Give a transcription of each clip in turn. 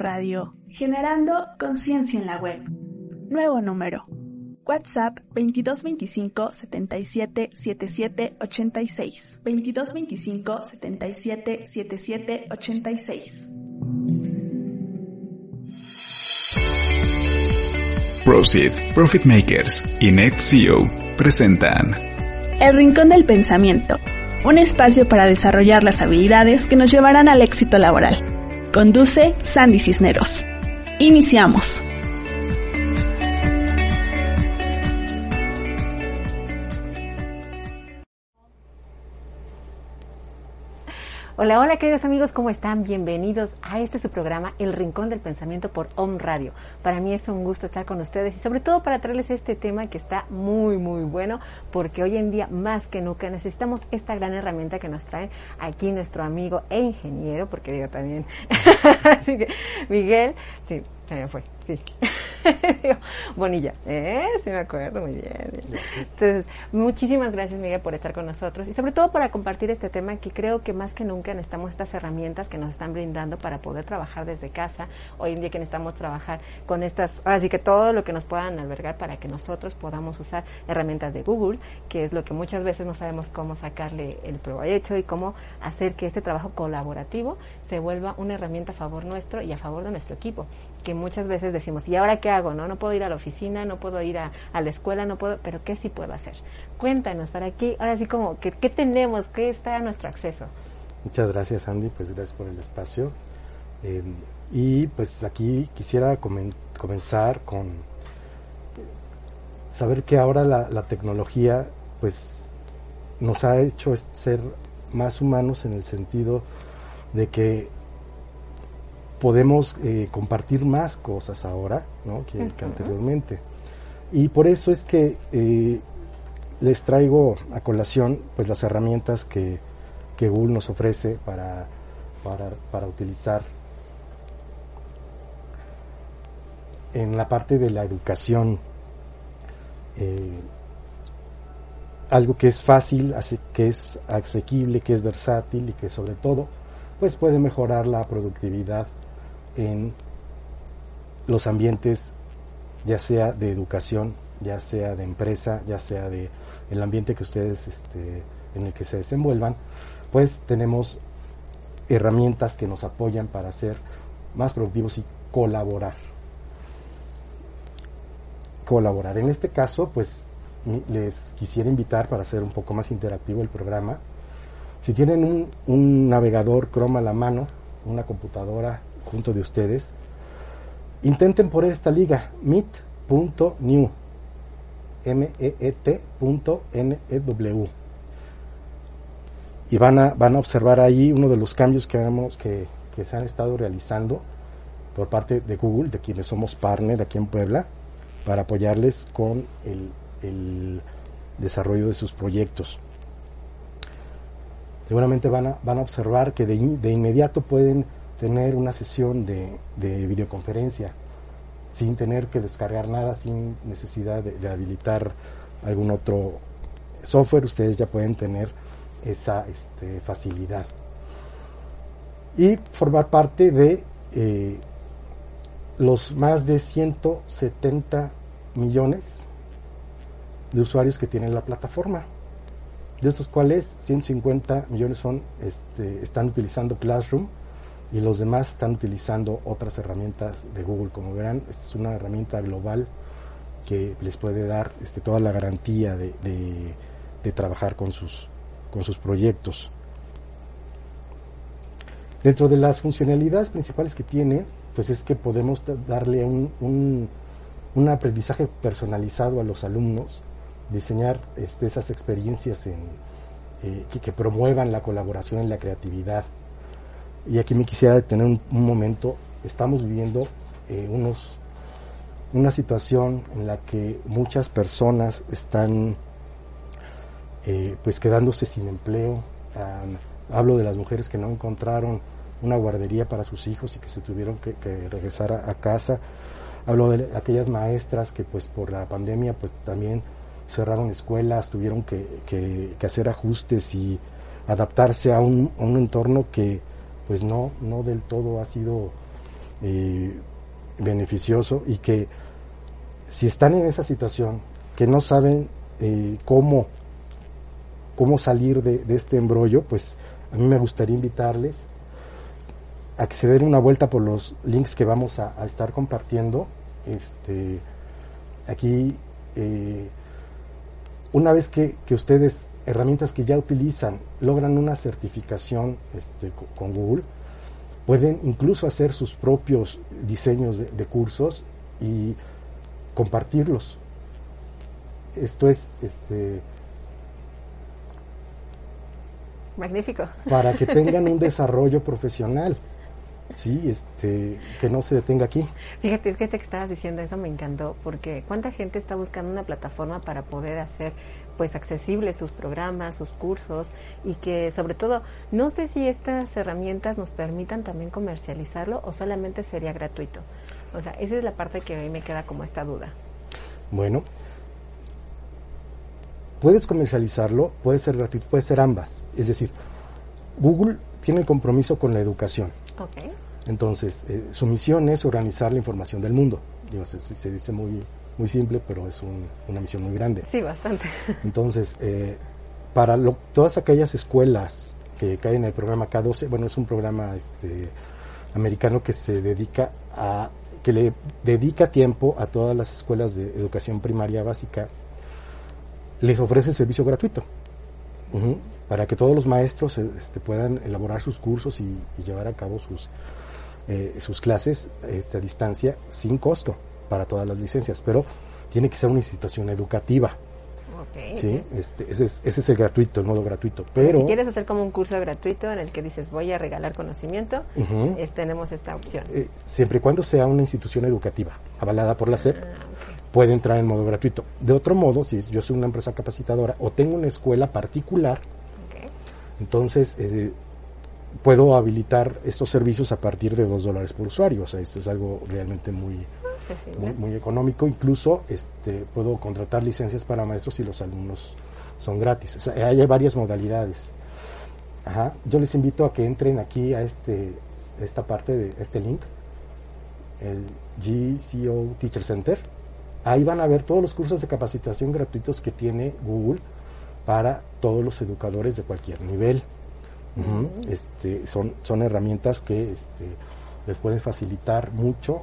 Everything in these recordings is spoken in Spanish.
Radio, generando conciencia en la web. Nuevo número. WhatsApp 2225 77 77 86. 2225 77 77 86. Proceed, Profit Makers y NetCeo presentan El Rincón del Pensamiento, un espacio para desarrollar las habilidades que nos llevarán al éxito laboral. Conduce Sandy Cisneros. Iniciamos. Hola, hola queridos amigos, ¿cómo están? Bienvenidos a este su programa, El Rincón del Pensamiento por Om Radio. Para mí es un gusto estar con ustedes y sobre todo para traerles este tema que está muy, muy bueno porque hoy en día más que nunca necesitamos esta gran herramienta que nos trae aquí nuestro amigo e ingeniero, porque digo también, así que Miguel, sí, me fue, sí. Bonilla, ¿eh? Sí me acuerdo, muy bien. Entonces, muchísimas gracias Miguel por estar con nosotros y sobre todo para compartir este tema que creo que más que nunca necesitamos estas herramientas que nos están brindando para poder trabajar desde casa. Hoy en día que necesitamos trabajar con estas, ahora sí que todo lo que nos puedan albergar para que nosotros podamos usar herramientas de Google, que es lo que muchas veces no sabemos cómo sacarle el provecho y cómo hacer que este trabajo colaborativo se vuelva una herramienta a favor nuestro y a favor de nuestro equipo, que muchas veces decimos, ¿y ahora qué hago? No, no puedo ir a la oficina, no puedo ir a, la escuela, no puedo, pero ¿qué sí puedo hacer? Cuéntanos, para aquí, ahora sí como, ¿qué, qué tenemos? ¿Qué está a nuestro acceso? Muchas gracias Andy, pues gracias por el espacio. Eh, y pues aquí quisiera comen comenzar con saber que ahora la, la, tecnología pues nos ha hecho ser más humanos en el sentido de que podemos eh, compartir más cosas ahora ¿no? que, uh -huh. que, anteriormente. Y por eso es que eh, les traigo a colación pues las herramientas que, que Google nos ofrece para, para, para, utilizar en la parte de la educación. Eh, algo que es fácil, que es asequible, que es versátil y que sobre todo pues puede mejorar la productividad en los ambientes ya sea de educación, ya sea de empresa, ya sea de el ambiente que ustedes este, en el que se desenvuelvan, pues tenemos herramientas que nos apoyan para ser más productivos y colaborar. Colaborar. En este caso, pues les quisiera invitar para hacer un poco más interactivo el programa. Si tienen un, un navegador Chrome a la mano, una computadora junto de ustedes, intenten poner esta liga, meet.new, m-e-e-t.n-e-w. Y van a, van a observar ahí uno de los cambios que, que, que se han estado realizando por parte de Google, de quienes somos partner aquí en Puebla, para apoyarles con el, el desarrollo de sus proyectos. Seguramente van a, van a observar que de, de inmediato pueden tener una sesión de, de, videoconferencia sin tener que descargar nada, sin necesidad de, habilitar algún otro software, ustedes ya pueden tener esa este, facilidad. Y formar parte de eh, los más de 170 millones de usuarios que tienen la plataforma. De estos cuales 150 millones son, este, están utilizando Classroom y los demás están utilizando otras herramientas de Google. Como verán, esta es una herramienta global que les puede dar este, toda la garantía de, trabajar con sus, con sus proyectos. Dentro de las funcionalidades principales que tiene, pues es que podemos darle un, un, aprendizaje personalizado a los alumnos, diseñar este, esas experiencias en, eh, que, promuevan la colaboración y la creatividad. Y aquí me quisiera detener un, momento. Estamos viviendo eh, unos, una situación en la que muchas personas están eh, pues quedándose sin empleo. Hablo de las mujeres que no encontraron una guardería para sus hijos y que se tuvieron que, regresar a, casa. Hablo de aquellas maestras que pues por la pandemia pues también cerraron escuelas, tuvieron que, hacer ajustes y adaptarse a un, entorno que pues no, no del todo ha sido eh, beneficioso y que si están en esa situación, que no saben eh, cómo cómo salir de, este embrollo, pues a mí me gustaría invitarles a que se den una vuelta por los links que vamos a, estar compartiendo. Este, aquí, eh, una vez que, ustedes, herramientas que ya utilizan, logran una certificación este, con Google, pueden incluso hacer sus propios diseños de cursos y compartirlos. Esto es este, Magnífico. Para que tengan un desarrollo profesional. Sí, este, que no se detenga aquí. Fíjate, es que te estabas diciendo eso me encantó, porque cuánta gente está buscando una plataforma para poder hacer pues accesibles sus programas, sus cursos y que sobre todo no sé si estas herramientas nos permitan también comercializarlo o solamente sería gratuito. O sea, esa es la parte que a mí me queda como esta duda. Bueno, Puedes comercializarlo, puede ser gratuito, puede ser ambas. Es decir, Google tiene el compromiso con la educación. Entonces, eh, su misión es organizar la información del mundo. Digo, se, dice muy, muy simple, pero es una misión muy grande. Sí, bastante. Entonces, eh, para todas aquellas escuelas que caen en el programa K12, bueno, es un programa este, americano que se dedica a que le dedica tiempo a todas las escuelas de educación primaria básica les ofrece el servicio gratuito para que todos los maestros este, puedan elaborar sus cursos y, llevar a cabo sus, eh, sus clases este, a distancia sin costo para todas las licencias, pero tiene que ser una institución educativa. sí, este, ese, es, ese es el gratuito, el modo gratuito. Pero si quieres hacer como un curso gratuito en el que dices voy a regalar conocimiento, tenemos esta opción. Eh, siempre y cuando sea una institución educativa avalada por la SEP, ah, puede entrar en modo gratuito. De otro modo, si yo soy una empresa capacitadora o tengo una escuela particular, entonces eh, puedo habilitar estos servicios a partir de dos dólares por usuario. O sea, esto es algo realmente muy, muy, económico. Incluso este, puedo contratar licencias para maestros si los alumnos son gratis. O sea, hay varias modalidades. Ajá. Yo les invito a que entren aquí a este esta parte de este link, el GCO Teacher Center Ahí van a ver todos los cursos de capacitación gratuitos que tiene Google para todos los educadores de cualquier nivel. este, son, son herramientas que este, les pueden facilitar mucho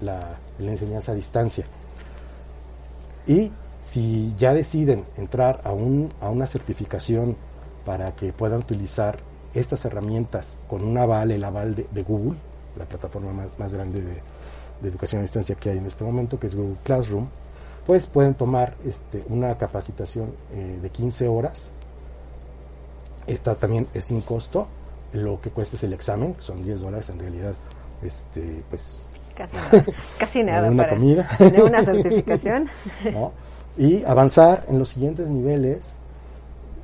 la, enseñanza a distancia. Y si ya deciden entrar a, un, a una certificación para que puedan utilizar estas herramientas con un aval, el aval de, de Google, la plataforma más, más grande de, de educación a distancia que hay en este momento, que es Google Classroom, pues pueden tomar este, una capacitación eh, de 15 horas. Esta también es sin costo. Lo que cuesta es el examen, son 10 dólares en realidad. Este, pues casi nada, casi nada una para comida. tener una certificación. Y avanzar en los siguientes niveles.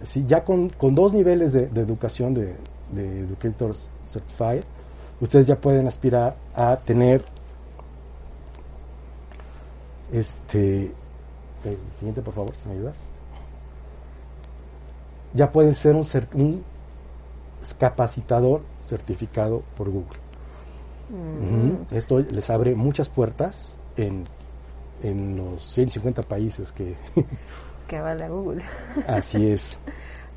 si ya con, con dos niveles de, educación de, de Educators Certified, ustedes ya pueden aspirar a tener este, el siguiente, por favor, si me ayudas. Ya pueden ser un, un capacitador certificado por Google. Mm. Esto les abre muchas puertas en en los 150 países que... que avala Google. Así es.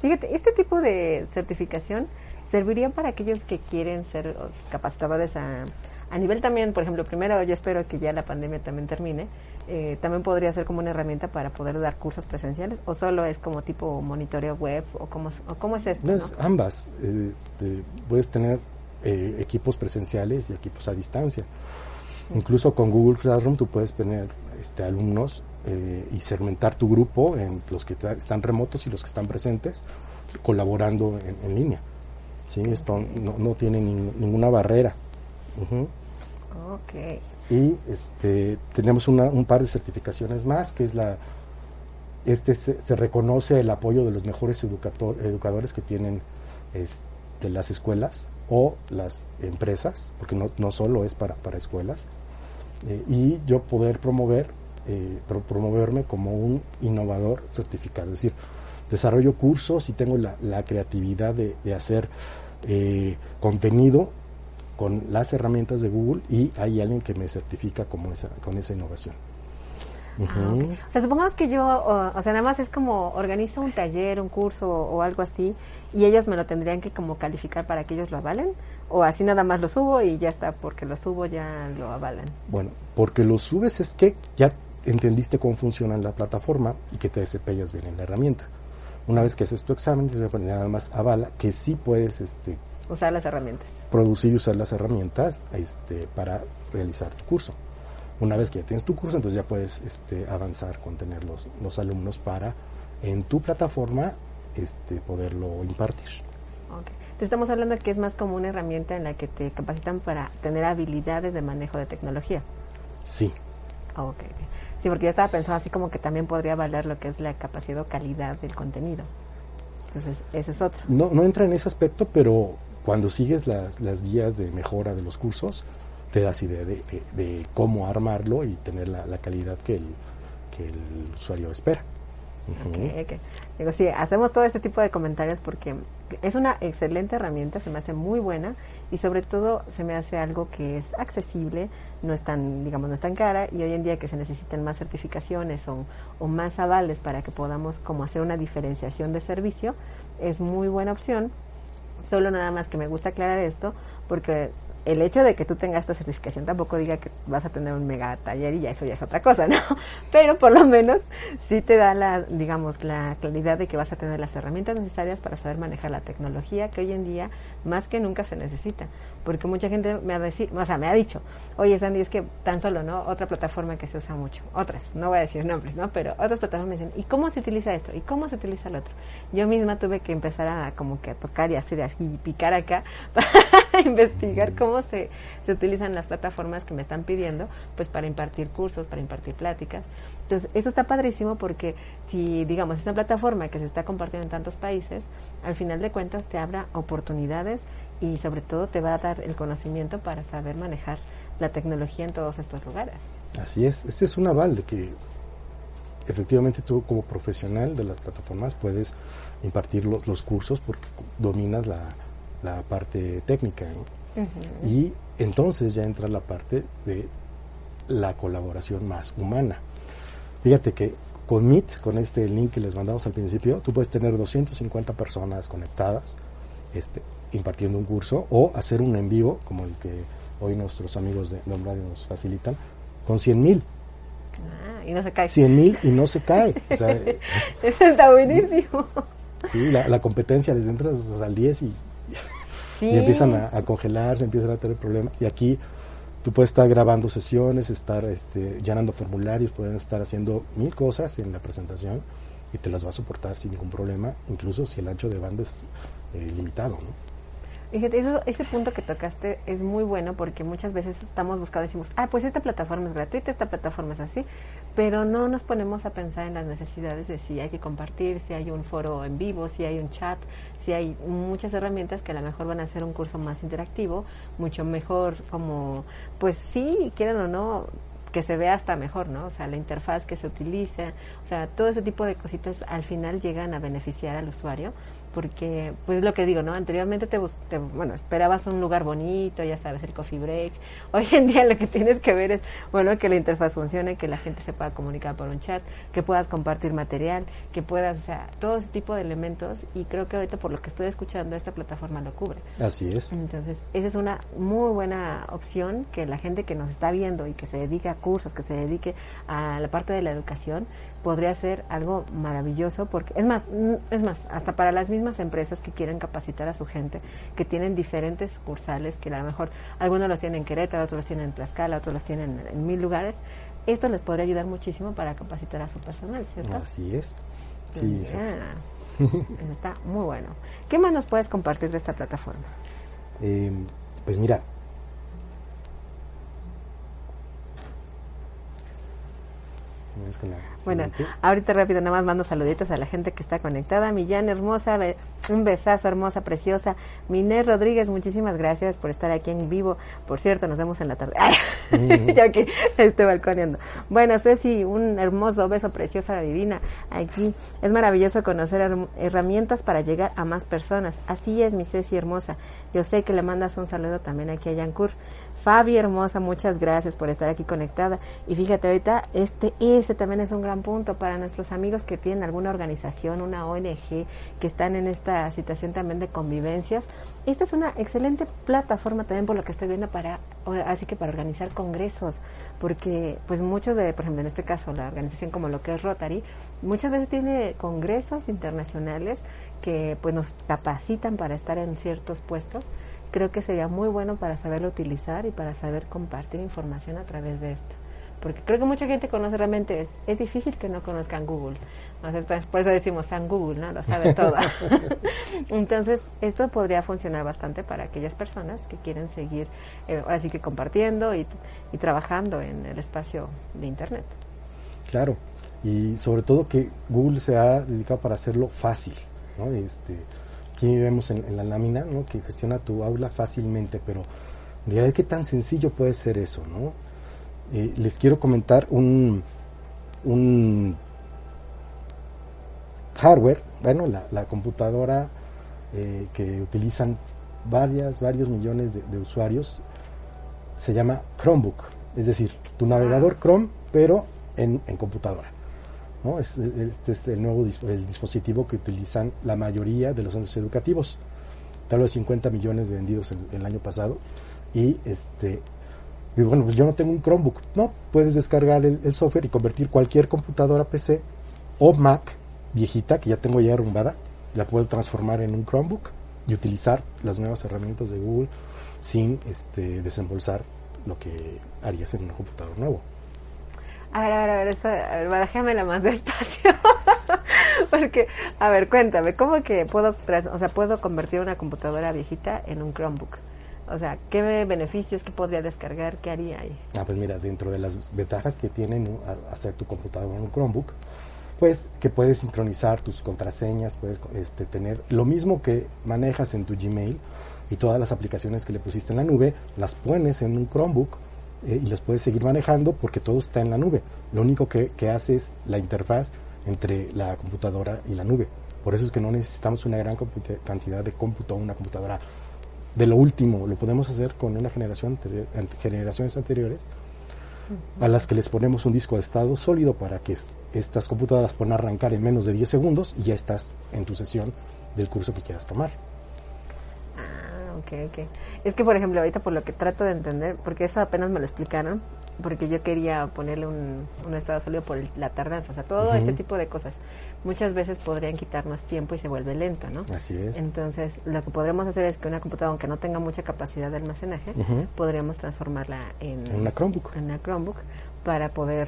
Fíjate, este tipo de certificación serviría para aquellos que quieren ser capacitadores a, a nivel también, por ejemplo, primero yo espero que ya la pandemia también termine, eh, también podría ser como una herramienta para poder dar cursos presenciales o solo es como tipo monitoreo web o cómo, o cómo es esto. No, es ambas. Este, puedes tener eh, equipos presenciales y equipos a distancia. Incluso con Google Classroom tú puedes tener este, alumnos eh, y segmentar tu grupo en los que están remotos y los que están presentes colaborando en, línea. ¿Sí? Esto no, no tiene ninguna barrera. Y este, tenemos un par de certificaciones más, que es la, este se, reconoce el apoyo de los mejores educadores que tienen este, las escuelas o las empresas, porque no, no solo es para, para escuelas, eh, y yo poder promover, eh, promoverme como un innovador certificado, es decir, desarrollo cursos y tengo la, la creatividad de, de hacer eh, contenido con las herramientas de Google y hay alguien que me certifica como esa, con esa innovación. Ah, o sea, supongamos que yo, o, sea, nada más es como organizo un taller, un curso o, algo así, y ellos me lo tendrían que como calificar para que ellos lo avalen, o así nada más lo subo y ya está, porque lo subo ya lo avalan. Bueno, porque lo subes es que ya entendiste cómo funciona la plataforma y que te desempeñas bien en la herramienta. Una vez que haces tu examen, nada más avala que sí puedes este, usar las herramientas. Producir y usar las herramientas este, para realizar tu curso. Una vez que ya tienes tu curso, entonces ya puedes este, avanzar con tener los, los alumnos para en tu plataforma este, poderlo impartir. Okay. Te estamos hablando de que es más como una herramienta en la que te capacitan para tener habilidades de manejo de tecnología. Sí. Okay. Sí, porque yo estaba pensando así como que también podría valer lo que es la capacidad o calidad del contenido. Entonces, ese es otro. No, no entra en ese aspecto, pero cuando sigues las, las guías de mejora de los cursos, te das idea de, cómo armarlo y tener la, la calidad que el, que el usuario espera. Digo, sí, hacemos todo este tipo de comentarios porque es una excelente herramienta, se me hace muy buena y sobre todo se me hace algo que es accesible, no es tan, digamos, no es tan cara y hoy en día que se necesitan más certificaciones o, o más avales para que podamos como hacer una diferenciación de servicio, es muy buena opción. Solo nada más que me gusta aclarar esto, porque el hecho de que tú tengas esta certificación tampoco diga que vas a tener un mega taller y ya eso ya es otra cosa, ¿no? Pero por lo menos sí te da la, digamos, la claridad de que vas a tener las herramientas necesarias para saber manejar la tecnología que hoy en día más que nunca se necesita. Porque mucha gente me ha, decir, o sea, me ha dicho, oye Sandy, es que tan solo, ¿no? Otra plataforma que se usa mucho, otras, no voy a decir nombres, ¿no? Pero otras plataformas me dicen, ¿y cómo se utiliza esto? ¿Y cómo se utiliza el otro? Yo misma tuve que empezar a como que a tocar y hacer así, y picar acá para investigar cómo se, utilizan las plataformas que me están pidiendo, pues para impartir cursos, para impartir pláticas. Entonces, eso está padrísimo porque si, digamos, es una plataforma que se está compartiendo en tantos países, al final de cuentas te abra oportunidades y sobre todo te va a dar el conocimiento para saber manejar la tecnología en todos estos lugares. Así es, este es un aval de que efectivamente tú como profesional de las plataformas puedes impartir los, cursos porque dominas la, la parte técnica. Y entonces ya entra la parte de la colaboración más humana. Fíjate que con Meet, con este link que les mandamos al principio, tú puedes tener 250 personas conectadas este, impartiendo un curso o hacer un en vivo, como el que hoy nuestros amigos de Dom Radio nos facilitan, con 100 mil. Ah, y no se cae. 100 mil y no se cae. Eso está buenísimo. Sí, la, la competencia les entras al 10 y y empiezan a, congelarse, empiezan a tener problemas. Y aquí tú puedes estar grabando sesiones, estar este, llenando formularios, pueden estar haciendo mil cosas en la presentación y te las va a soportar sin ningún problema, incluso si el ancho de banda es eh, limitado. ¿no? Fíjate, eso, ese punto que tocaste es muy bueno porque muchas veces estamos buscando, decimos, ah, pues esta plataforma es gratuita, esta plataforma es así, pero no nos ponemos a pensar en las necesidades de si hay que compartir, si hay un foro en vivo, si hay un chat, si hay muchas herramientas que a lo mejor van a hacer un curso más interactivo, mucho mejor como, pues sí, quieran o no, que se vea hasta mejor, ¿no? O sea, la interfaz que se utiliza, o sea, todo ese tipo de cositas al final llegan a beneficiar al usuario porque pues lo que digo, ¿no? Anteriormente te, te, bueno, esperabas un lugar bonito, ya sabes, el coffee break. Hoy en día lo que tienes que ver es, bueno, que la interfaz funcione, que la gente se pueda comunicar por un chat, que puedas compartir material, que puedas, o sea, todo ese tipo de elementos y creo que ahorita por lo que estoy escuchando esta plataforma lo cubre. Así es. Entonces, esa es una muy buena opción que la gente que nos está viendo y que se dedique a cursos, que se dedique a la parte de la educación, podría ser algo maravilloso porque es más, es más, hasta para las mismas empresas que quieren capacitar a su gente, que tienen diferentes cursales, que a lo mejor algunos los tienen en Querétaro, otros los tienen en Tlaxcala, otros los tienen en, mil lugares, esto les podría ayudar muchísimo para capacitar a su personal, ¿cierto? Así es. Sí, está muy bueno. ¿Qué más nos puedes compartir de esta plataforma? Eh, pues mira, Bueno, ahorita rápido nada más mando saluditos a la gente que está conectada. Millán hermosa, un besazo hermosa, preciosa. Minés Rodríguez, muchísimas gracias por estar aquí en vivo. Por cierto, nos vemos en la tarde. Yo aquí estoy balconeando. Bueno, Ceci, un hermoso beso, preciosa, divina. Aquí es maravilloso conocer herramientas para llegar a más personas. Así es, mi Ceci hermosa. Yo sé que le mandas un saludo también aquí a Yancur. Fabi hermosa, muchas gracias por estar aquí conectada. Y fíjate ahorita, este, este también es un gran punto para nuestros amigos que tienen alguna organización, una ONG, que están en esta situación también de convivencias. Esta es una excelente plataforma también por lo que estoy viendo para, así que para organizar congresos, porque pues muchos de, por ejemplo, en este caso, la organización como lo que es Rotary, muchas veces tiene congresos internacionales que pues nos capacitan para estar en ciertos puestos creo que sería muy bueno para saberlo utilizar y para saber compartir información a través de esto. Porque creo que mucha gente conoce realmente, es, es difícil que no conozcan Google. Entonces, por eso decimos San Google, ¿no? Lo sabe todo. Entonces, esto podría funcionar bastante para aquellas personas que quieren seguir, eh, ahora sí que compartiendo y, y trabajando en el espacio de Internet. Claro, y sobre todo que Google se ha dedicado para hacerlo fácil, ¿no? Este, aquí vemos en, la lámina, ¿no? Que gestiona tu aula fácilmente, pero en realidad qué tan sencillo puede ser eso, ¿no? Eh, les quiero comentar un, un hardware, bueno, la, computadora eh, que utilizan varias, varios millones de, usuarios, se llama Chromebook, es decir, tu navegador Chrome, pero en computadora. Este es el nuevo el dispositivo que utilizan la mayoría de los centros educativos. Tal vez 50 millones de vendidos el, año pasado. Y este bueno, pues yo no tengo un Chromebook. No, puedes descargar el, software y convertir cualquier computadora PC o Mac viejita que ya tengo ya arrumbada, la puedo transformar en un Chromebook y utilizar las nuevas herramientas de Google sin este, desembolsar lo que harías en un computador nuevo. A ver, a ver, a ver, eso, a ver, déjamela más despacio. Porque, a ver, cuéntame, ¿cómo que puedo, o sea, puedo convertir una computadora viejita en un Chromebook? O sea, ¿qué beneficios que podría descargar? ¿Qué haría ahí? Ah, pues mira, dentro de las ventajas que tienen hacer tu computadora en un Chromebook, pues que puedes sincronizar tus contraseñas, puedes este, tener lo mismo que manejas en tu Gmail y todas las aplicaciones que le pusiste en la nube, las pones en un Chromebook eh, y las puedes seguir manejando porque todo está en la nube. Lo único que, que hace es la interfaz entre la computadora y la nube. Por eso es que no necesitamos una gran cantidad de cómputo, una computadora de lo último. Lo podemos hacer con una generación generaciones anteriores a las que les ponemos un disco de estado sólido para que estas computadoras puedan arrancar en menos de 10 segundos y ya estás en tu sesión del curso que quieras tomar ok, ok. Es que, por ejemplo, ahorita por lo que trato de entender, porque eso apenas me lo explicaron, porque yo quería ponerle un, estado sólido por la tardanza, o sea, todo este tipo de cosas. Muchas veces podrían quitarnos tiempo y se vuelve lento, ¿no? Así es. Entonces, lo que podremos hacer es que una computadora, aunque no tenga mucha capacidad de almacenaje, podríamos transformarla en, en una Chromebook. En una Chromebook para poder,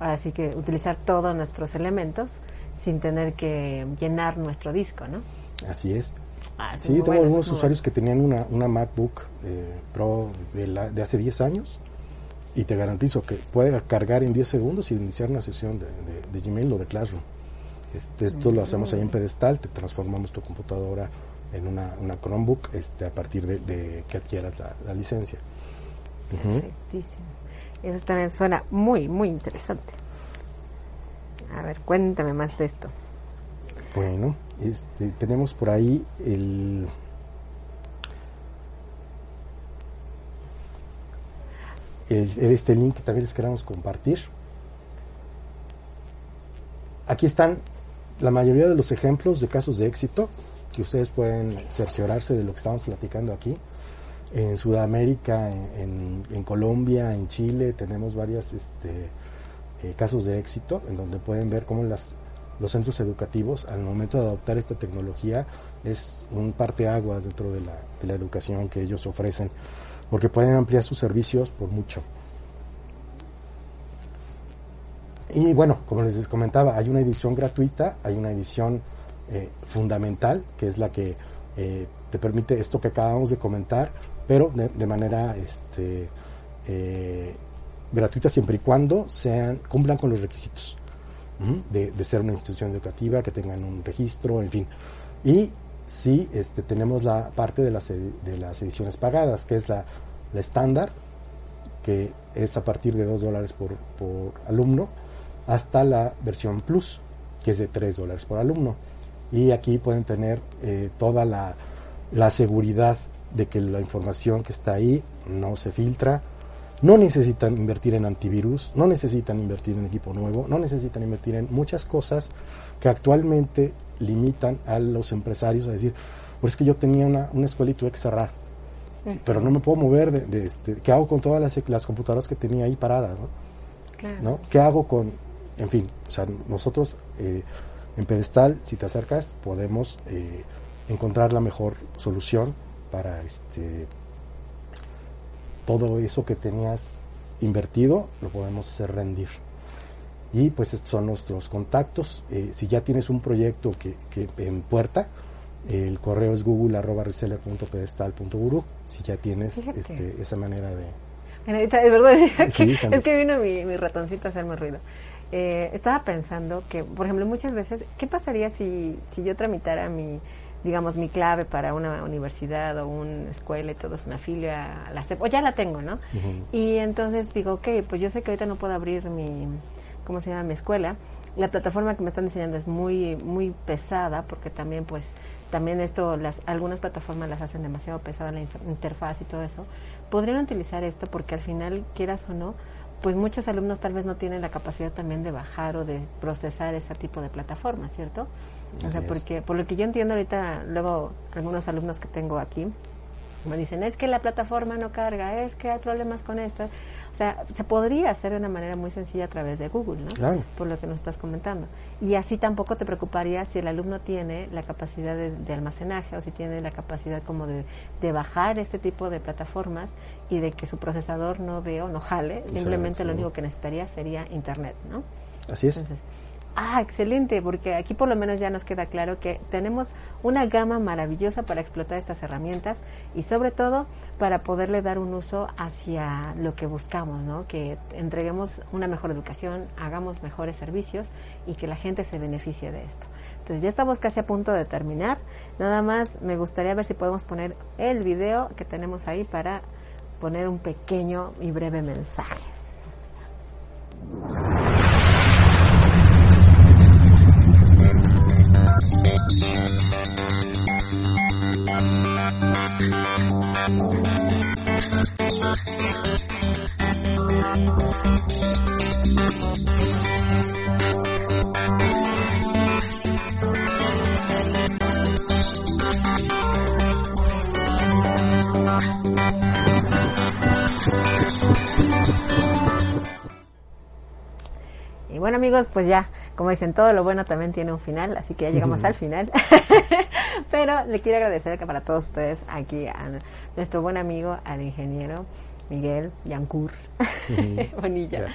así que utilizar todos nuestros elementos sin tener que llenar nuestro disco, ¿no? Así es. Ah, sí, tengo algunos usuarios que tenían una, una MacBook eh, Pro de, la, de hace 10 años y te garantizo que puede cargar en 10 segundos y iniciar una sesión de, de, Gmail o de Classroom. Este, esto lo hacemos ahí en pedestal, te transformamos tu computadora en una, una Chromebook este, a partir de, que adquieras la, licencia. Perfectísimo. Eso también suena muy, muy interesante. A ver, cuéntame más de esto. Bueno, este, tenemos por ahí el... este link que también les queremos compartir. Aquí están la mayoría de los ejemplos de casos de éxito que ustedes pueden cerciorarse de lo que estamos platicando aquí. En Sudamérica, en, Colombia, en Chile, tenemos varios este, eh, casos de éxito en donde pueden ver cómo las, los centros educativos, al momento de adoptar esta tecnología, es un parteaguas dentro de la, de la educación que ellos ofrecen, porque pueden ampliar sus servicios por mucho. Y bueno, como les comentaba, hay una edición gratuita, hay una edición eh, fundamental, que es la que eh, te permite esto que acabamos de comentar, pero de, manera este, eh, gratuita siempre y cuando sean cumplan con los requisitos de, ser una institución educativa, que tengan un registro, en fin. Y sí, este, tenemos la parte de las, de las ediciones pagadas, que es la, estándar, que es a partir de 2 dólares por, por alumno, hasta la versión Plus, que es de 3 dólares por alumno. Y aquí pueden tener eh, toda la, la seguridad de que la información que está ahí no se filtra, no necesitan invertir en antivirus, no necesitan invertir en equipo nuevo, no necesitan invertir en muchas cosas que actualmente limitan a los empresarios a decir, pues es que yo tenía una, una escuela y tuve que cerrar, pero no me puedo mover de, este, ¿qué hago con todas las, las computadoras que tenía ahí paradas? ¿no? ¿Qué hago con, en fin, o sea, nosotros eh, en Pedestal, si te acercas, podemos eh, encontrar la mejor solución para este todo eso que tenías invertido, lo podemos hacer rendir. Y pues estos son nuestros contactos. Eh, si ya tienes un proyecto que, que en puerta, el correo es google.reseller.pedestal.guru. Si ya tienes este, esa manera de... es verdad, es que vino mi, mi ratoncito a hacerme ruido. Eh, estaba pensando que, por ejemplo, muchas veces, ¿qué pasaría si, si yo tramitara mi, digamos, mi clave para una universidad o una escuela y todo, se me afilia a la CEP, o ya la tengo, ¿no? Y entonces digo, ok, pues yo sé que ahorita no puedo abrir mi, ¿cómo se llama? Mi escuela. La plataforma que me están diseñando es muy, muy pesada porque también, pues, también esto, las, algunas plataformas las hacen demasiado pesada la interfaz y todo eso. Podrían utilizar esto porque al final, quieras o no, pues muchos alumnos tal vez no tienen la capacidad también de bajar o de procesar ese tipo de plataforma, ¿cierto? o sea, porque por lo que yo entiendo ahorita, luego algunos alumnos que tengo aquí me dicen, es que la plataforma no carga, es que hay problemas con esto. O sea, se podría hacer de una manera muy sencilla a través de Google, ¿no? Claro. Por lo que nos estás comentando. Y así tampoco te preocuparía si el alumno tiene la capacidad de, almacenaje o si tiene la capacidad como de, bajar este tipo de plataformas y de que su procesador no vea o no jale. Simplemente lo único que necesitaría sería Internet, ¿no? Así es. Ah, excelente, porque aquí por lo menos ya nos queda claro que tenemos una gama maravillosa para explotar estas herramientas y sobre todo para poderle dar un uso hacia lo que buscamos, ¿no? Que entreguemos una mejor educación, hagamos mejores servicios y que la gente se beneficie de esto. Entonces ya estamos casi a punto de terminar. Nada más me gustaría ver si podemos poner el video que tenemos ahí para poner un pequeño y breve mensaje. Y bueno amigos, pues ya, como dicen, todo lo bueno también tiene un final, así que ya llegamos al final. Pero le quiero agradecer que para todos ustedes aquí a nuestro buen amigo, al ingeniero Miguel Yancur Bonilla.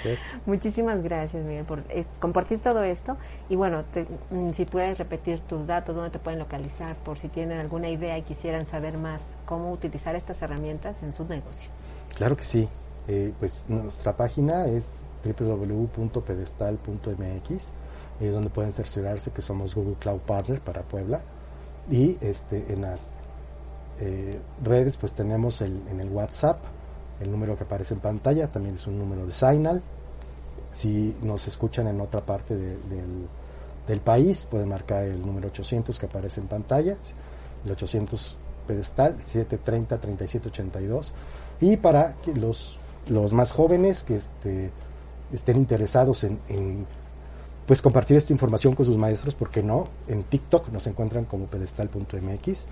Muchísimas gracias, Miguel, por compartir todo esto. Y bueno, mm, si puedes repetir tus datos, dónde te pueden localizar, por si tienen alguna idea y quisieran saber más cómo utilizar estas herramientas en su negocio. Claro que sí. Eh, pues nuestra página es www.pedestal.mx, es donde pueden cerciorarse que somos Google Cloud Partner para Puebla y este, en las eh, redes pues tenemos el, en el WhatsApp el número que aparece en pantalla, también es un número de Signal. Si nos escuchan en otra parte del, del país, pueden marcar el número 800 que aparece en pantalla, el 800 pedestal 730 3782 y para los, los más jóvenes que este, estén interesados en pues compartir esta información con sus maestros, porque no, en TikTok nos encuentran como pedestal.mx.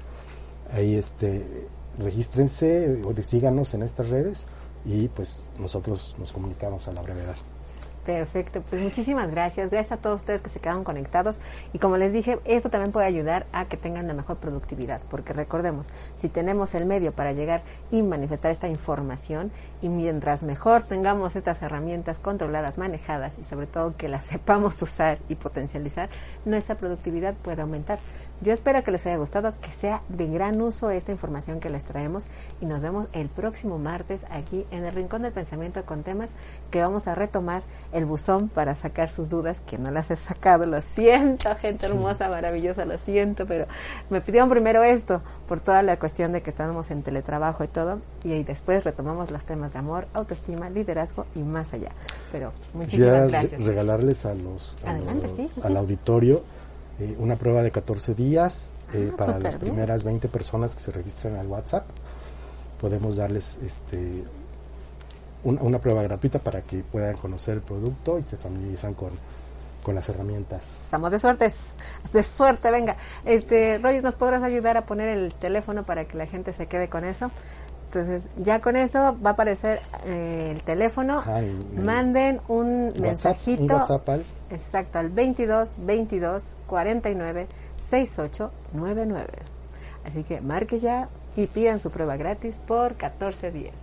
Ahí este regístrense o síganos en estas redes y pues nosotros nos comunicamos a la brevedad. Perfecto, pues muchísimas gracias. Gracias a todos ustedes que se quedaron conectados. Y como les dije, esto también puede ayudar a que tengan una mejor productividad, porque recordemos, si tenemos el medio para llegar y manifestar esta información, y mientras mejor tengamos estas herramientas controladas, manejadas y sobre todo que las sepamos usar y potencializar, nuestra productividad puede aumentar. Yo espero que les haya gustado, que sea de gran uso esta información que les traemos y nos vemos el próximo martes aquí en el Rincón del Pensamiento con temas que vamos a retomar el buzón para sacar sus dudas, que no las he sacado, lo siento, gente hermosa, maravillosa, lo siento, pero me pidieron primero esto por toda la cuestión de que estamos en teletrabajo y todo, y ahí después retomamos los temas de amor, autoestima, liderazgo y más allá. Pero muchísimas gracias. regalarles a los, al auditorio eh, una prueba de 14 días eh, ah, para las primeras 20 personas que se registran al WhatsApp. Podemos darles este una, prueba gratuita para que puedan conocer el producto y se familiarizan con, con las herramientas. Estamos de suerte, de suerte, venga. Este, Roy, ¿nos podrás ayudar a poner el teléfono para que la gente se quede con eso? Entonces, ya con eso va a aparecer eh, el teléfono. Manden un mensajito. WhatsApp al... Exacto, al 22 22 49 68 99. Así que marque ya y pidan su prueba gratis por 14 días.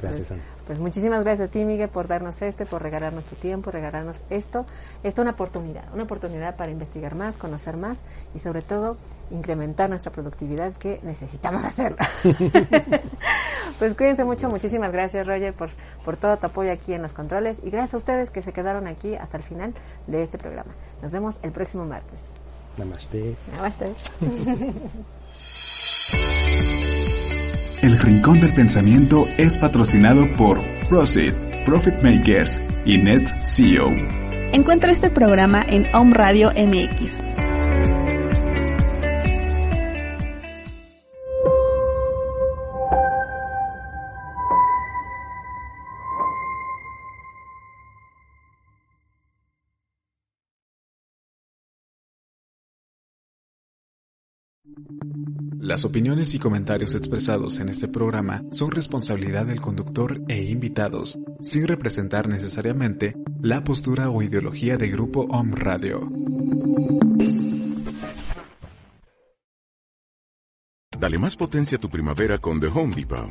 Gracias, Pues muchísimas gracias a ti, Miguel, por darnos este, por regalarnos tu tiempo, regalarnos esto. Esto es una oportunidad, una oportunidad para investigar más, conocer más y sobre todo incrementar nuestra productividad que necesitamos hacer. pues cuídense mucho, muchísimas gracias, Roger, por, por todo tu apoyo aquí en los controles y gracias a ustedes que se quedaron aquí hasta el final de este programa. Nos vemos el próximo martes. Namaste. Namaste. El Rincón del Pensamiento es patrocinado por Proceed, Profit Makers y Net CEO. Encuentra este programa en Home Radio MX. Las opiniones y comentarios expresados en este programa son responsabilidad del conductor e invitados, sin representar necesariamente la postura o ideología de Grupo Om Radio. Dale más potencia a tu primavera con The Home Depot.